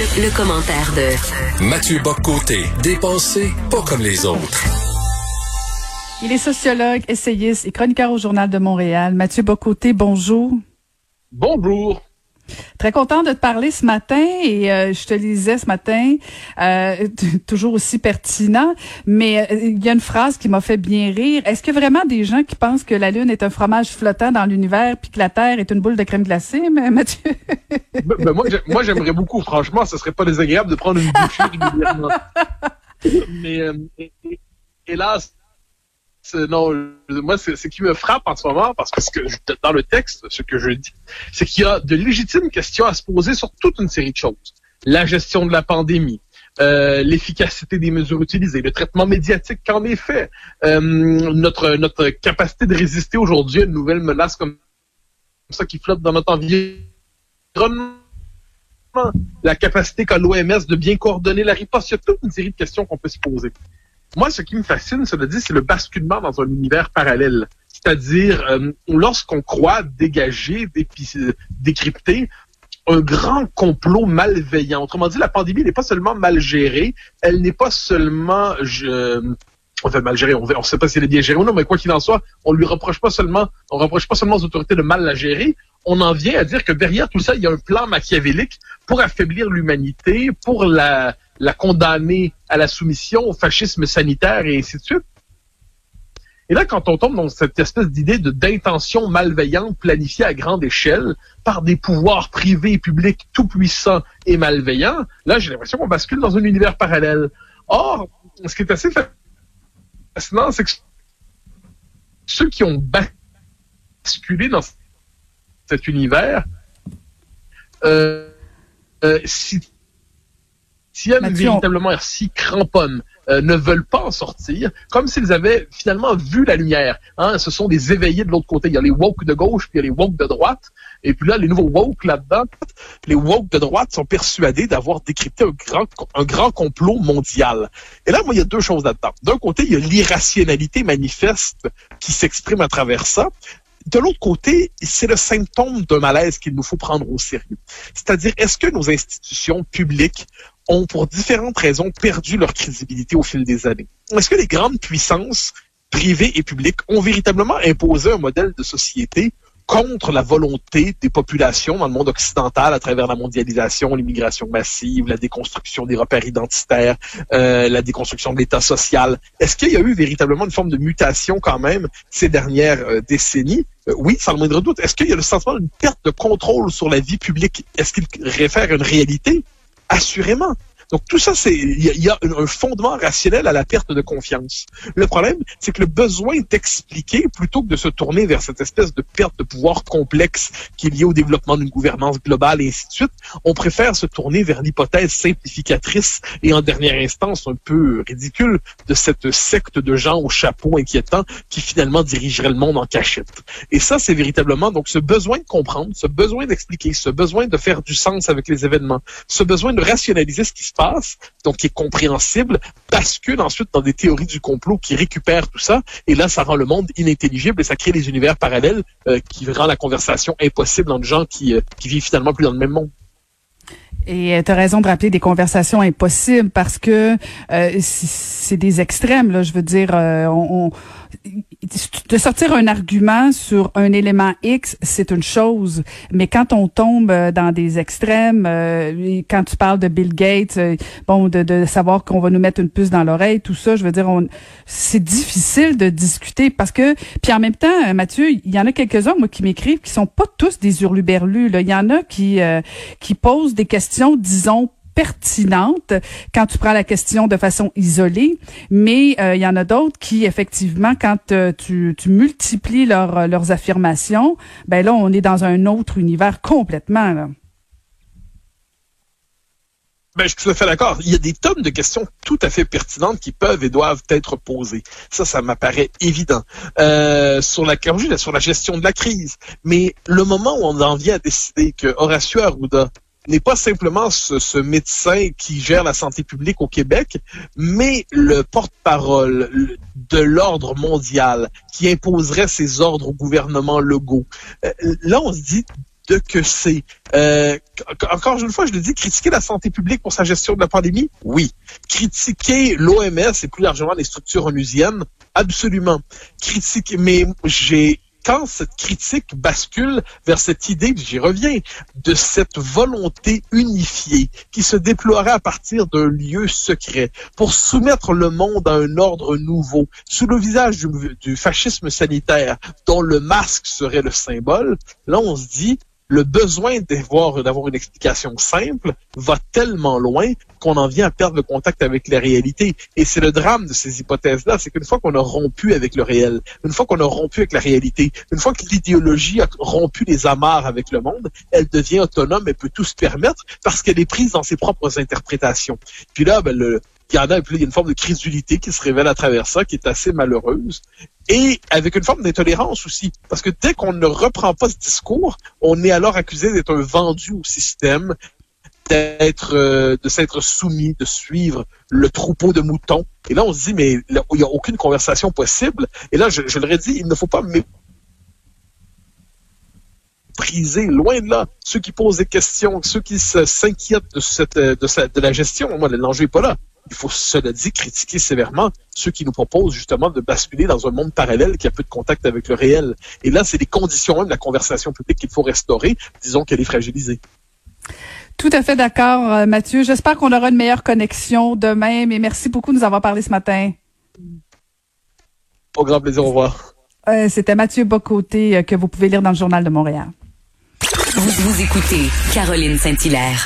Le, commentaire de Mathieu Boccoté, dépensé pas comme les autres. Il est sociologue, essayiste et chroniqueur au Journal de Montréal. Mathieu Bocoté, bonjour. Bonjour. Très content de te parler ce matin et euh, je te lisais ce matin, euh, toujours aussi pertinent, mais euh, il y a une phrase qui m'a fait bien rire. Est-ce que vraiment des gens qui pensent que la Lune est un fromage flottant dans l'univers puis que la Terre est une boule de crème glacée, Mathieu? ben, ben, moi, j'aimerais beaucoup, franchement, ce serait pas désagréable de prendre une bouchée régulièrement. mais hélas, non, moi, c'est ce qui me frappe en ce moment, parce que, dans le texte, ce que je dis, c'est qu'il y a de légitimes questions à se poser sur toute une série de choses. La gestion de la pandémie, euh, l'efficacité des mesures utilisées, le traitement médiatique qu'en est fait, euh, notre, notre capacité de résister aujourd'hui à une nouvelle menace comme ça qui flotte dans notre environnement, la capacité qu'a l'OMS de bien coordonner la riposte. Il y a toute une série de questions qu'on peut se poser. Moi, ce qui me fascine, cela dit, c'est le basculement dans un univers parallèle. C'est-à-dire, euh, lorsqu'on croit dégager, décrypter un grand complot malveillant. Autrement dit, la pandémie n'est pas seulement mal gérée, elle n'est pas seulement... Je, on fait mal gérer, on ne sait pas si elle est bien gérée ou non, mais quoi qu'il en soit, on lui reproche pas seulement, on reproche pas seulement aux autorités de mal la gérer, on en vient à dire que derrière tout ça, il y a un plan machiavélique pour affaiblir l'humanité, pour la, la condamner à la soumission au fascisme sanitaire et ainsi de suite. Et là, quand on tombe dans cette espèce d'idée d'intention malveillante planifiée à grande échelle par des pouvoirs privés et publics tout puissants et malveillants, là, j'ai l'impression qu'on bascule dans un univers parallèle. Or, ce qui est assez fascinant, c'est que ceux qui ont basculé dans cet univers, euh, euh, tiennent véritablement si cramponne, euh, ne veulent pas en sortir, comme s'ils avaient finalement vu la lumière. Hein. Ce sont des éveillés de l'autre côté. Il y a les woke de gauche, puis il y a les woke de droite. Et puis là, les nouveaux woke là-dedans, les woke de droite sont persuadés d'avoir décrypté un grand, un grand complot mondial. Et là, moi, il y a deux choses là-dedans. D'un côté, il y a l'irrationalité manifeste qui s'exprime à travers ça de l'autre côté, c'est le symptôme d'un malaise qu'il nous faut prendre au sérieux. C'est-à-dire, est-ce que nos institutions publiques ont, pour différentes raisons, perdu leur crédibilité au fil des années? Est-ce que les grandes puissances privées et publiques ont véritablement imposé un modèle de société contre la volonté des populations dans le monde occidental à travers la mondialisation, l'immigration massive, la déconstruction des repères identitaires, euh, la déconstruction de l'État social? Est-ce qu'il y a eu véritablement une forme de mutation quand même ces dernières euh, décennies? Euh, oui, sans le moindre doute. Est-ce qu'il y a le sentiment d'une perte de contrôle sur la vie publique? Est-ce qu'il réfère à une réalité? Assurément. Donc tout ça, c'est il y, a, un fondement rationnel à la perte de confiance. Le problème, c'est que le besoin d'expliquer, plutôt que de se tourner vers cette espèce de perte de pouvoir complexe qui est liée au développement d'une gouvernance globale et ainsi de suite, on préfère se tourner vers l'hypothèse simplificatrice et en dernière instance un peu ridicule de cette secte de gens au chapeau inquiétant qui finalement dirigerait le monde en cachette. Et ça, c'est véritablement donc ce besoin de comprendre, ce besoin d'expliquer, ce besoin de faire du sens avec les événements, ce besoin de rationaliser ce qui se donc qui est compréhensible, bascule ensuite dans des théories du complot qui récupèrent tout ça, et là, ça rend le monde inintelligible et ça crée des univers parallèles euh, qui rend la conversation impossible entre gens qui, euh, qui vivent finalement plus dans le même monde. Et euh, tu as raison de rappeler des conversations impossibles parce que c'est des extrêmes. Là, je veux dire, on, de sortir un argument sur un élément X, c'est une chose, mais quand on tombe euh, dans des extrêmes, euh, quand tu parles de Bill Gates, euh, bon, de, de savoir qu'on va nous mettre une puce dans l'oreille, tout ça, je veux dire, c'est difficile de discuter parce que, puis en même temps, Mathieu, il y en a quelques-uns moi qui m'écrivent qui sont pas tous des hurluberlus. Là, il y en a qui qui posent des questions, disons pertinente quand tu prends la question de façon isolée, mais euh, il y en a d'autres qui, effectivement, quand euh, tu, multiplies leur, leurs affirmations, ben là, on est dans un autre univers complètement. Là. Ben, je suis tout à fait d'accord. Il y a des tonnes de questions tout à fait pertinentes qui peuvent et doivent être posées. Ça, ça m'apparaît évident. Euh, sur la sur la gestion de la crise. Mais le moment où on en vient à décider que Horacio Arruda n'est pas simplement ce, médecin qui gère la santé publique au Québec, mais le porte-parole de l'ordre mondial qui imposerait ses ordres au gouvernement Legault. Euh, là, on se dit, de que c'est. Euh, encore une fois, je le dis, critiquer la santé publique pour sa gestion de la pandémie, oui. Critiquer l'OMS et plus largement les structures onusiennes, absolument. Critiquer, mais j'ai quand cette critique bascule vers cette idée, j'y reviens, de cette volonté unifiée qui se déploierait à partir d'un lieu secret pour soumettre le monde à un ordre nouveau, sous le visage du, du fascisme sanitaire dont le masque serait le symbole, là on se dit, le besoin d'avoir d'avoir une explication simple va tellement loin qu'on en vient à perdre le contact avec la réalité. Et c'est le drame de ces hypothèses-là, c'est qu'une fois qu'on a rompu avec le réel, une fois qu'on a rompu avec la réalité, une fois que l'idéologie a rompu les amarres avec le monde, elle devient autonome, elle peut tout se permettre parce qu'elle est prise dans ses propres interprétations. Puis là, ben, le, il y en a, puis il y a une forme de crédulité qui se révèle à travers ça, qui est assez malheureuse, et avec une forme d'intolérance aussi, parce que dès qu'on ne reprend pas ce discours, on est alors accusé d'être un vendu au système, d'être, euh, de s'être soumis, de suivre le troupeau de moutons. Et là, on se dit, mais il n'y a aucune conversation possible. Et là, je, je le redis, il ne faut pas mépriser, loin de là, ceux qui posent des questions, ceux qui s'inquiètent de, de, de la gestion. Moi, l'enjeu n'est pas là il faut cela dit critiquer sévèrement ceux qui nous proposent justement de basculer dans un monde parallèle qui a peu de contact avec le réel. Et là, c'est les conditions même de la conversation publique qu'il faut restaurer. Disons qu'elle est fragilisée. Tout à fait d'accord, euh, Mathieu. J'espère qu'on aura une meilleure connexion demain, mais merci beaucoup de nous avoir parlé ce matin. Au grand plaisir, au revoir. Euh, C'était Mathieu Bocoté euh, que vous pouvez lire dans le Journal de Montréal. Vous, vous écoutez Caroline Saint-Hilaire.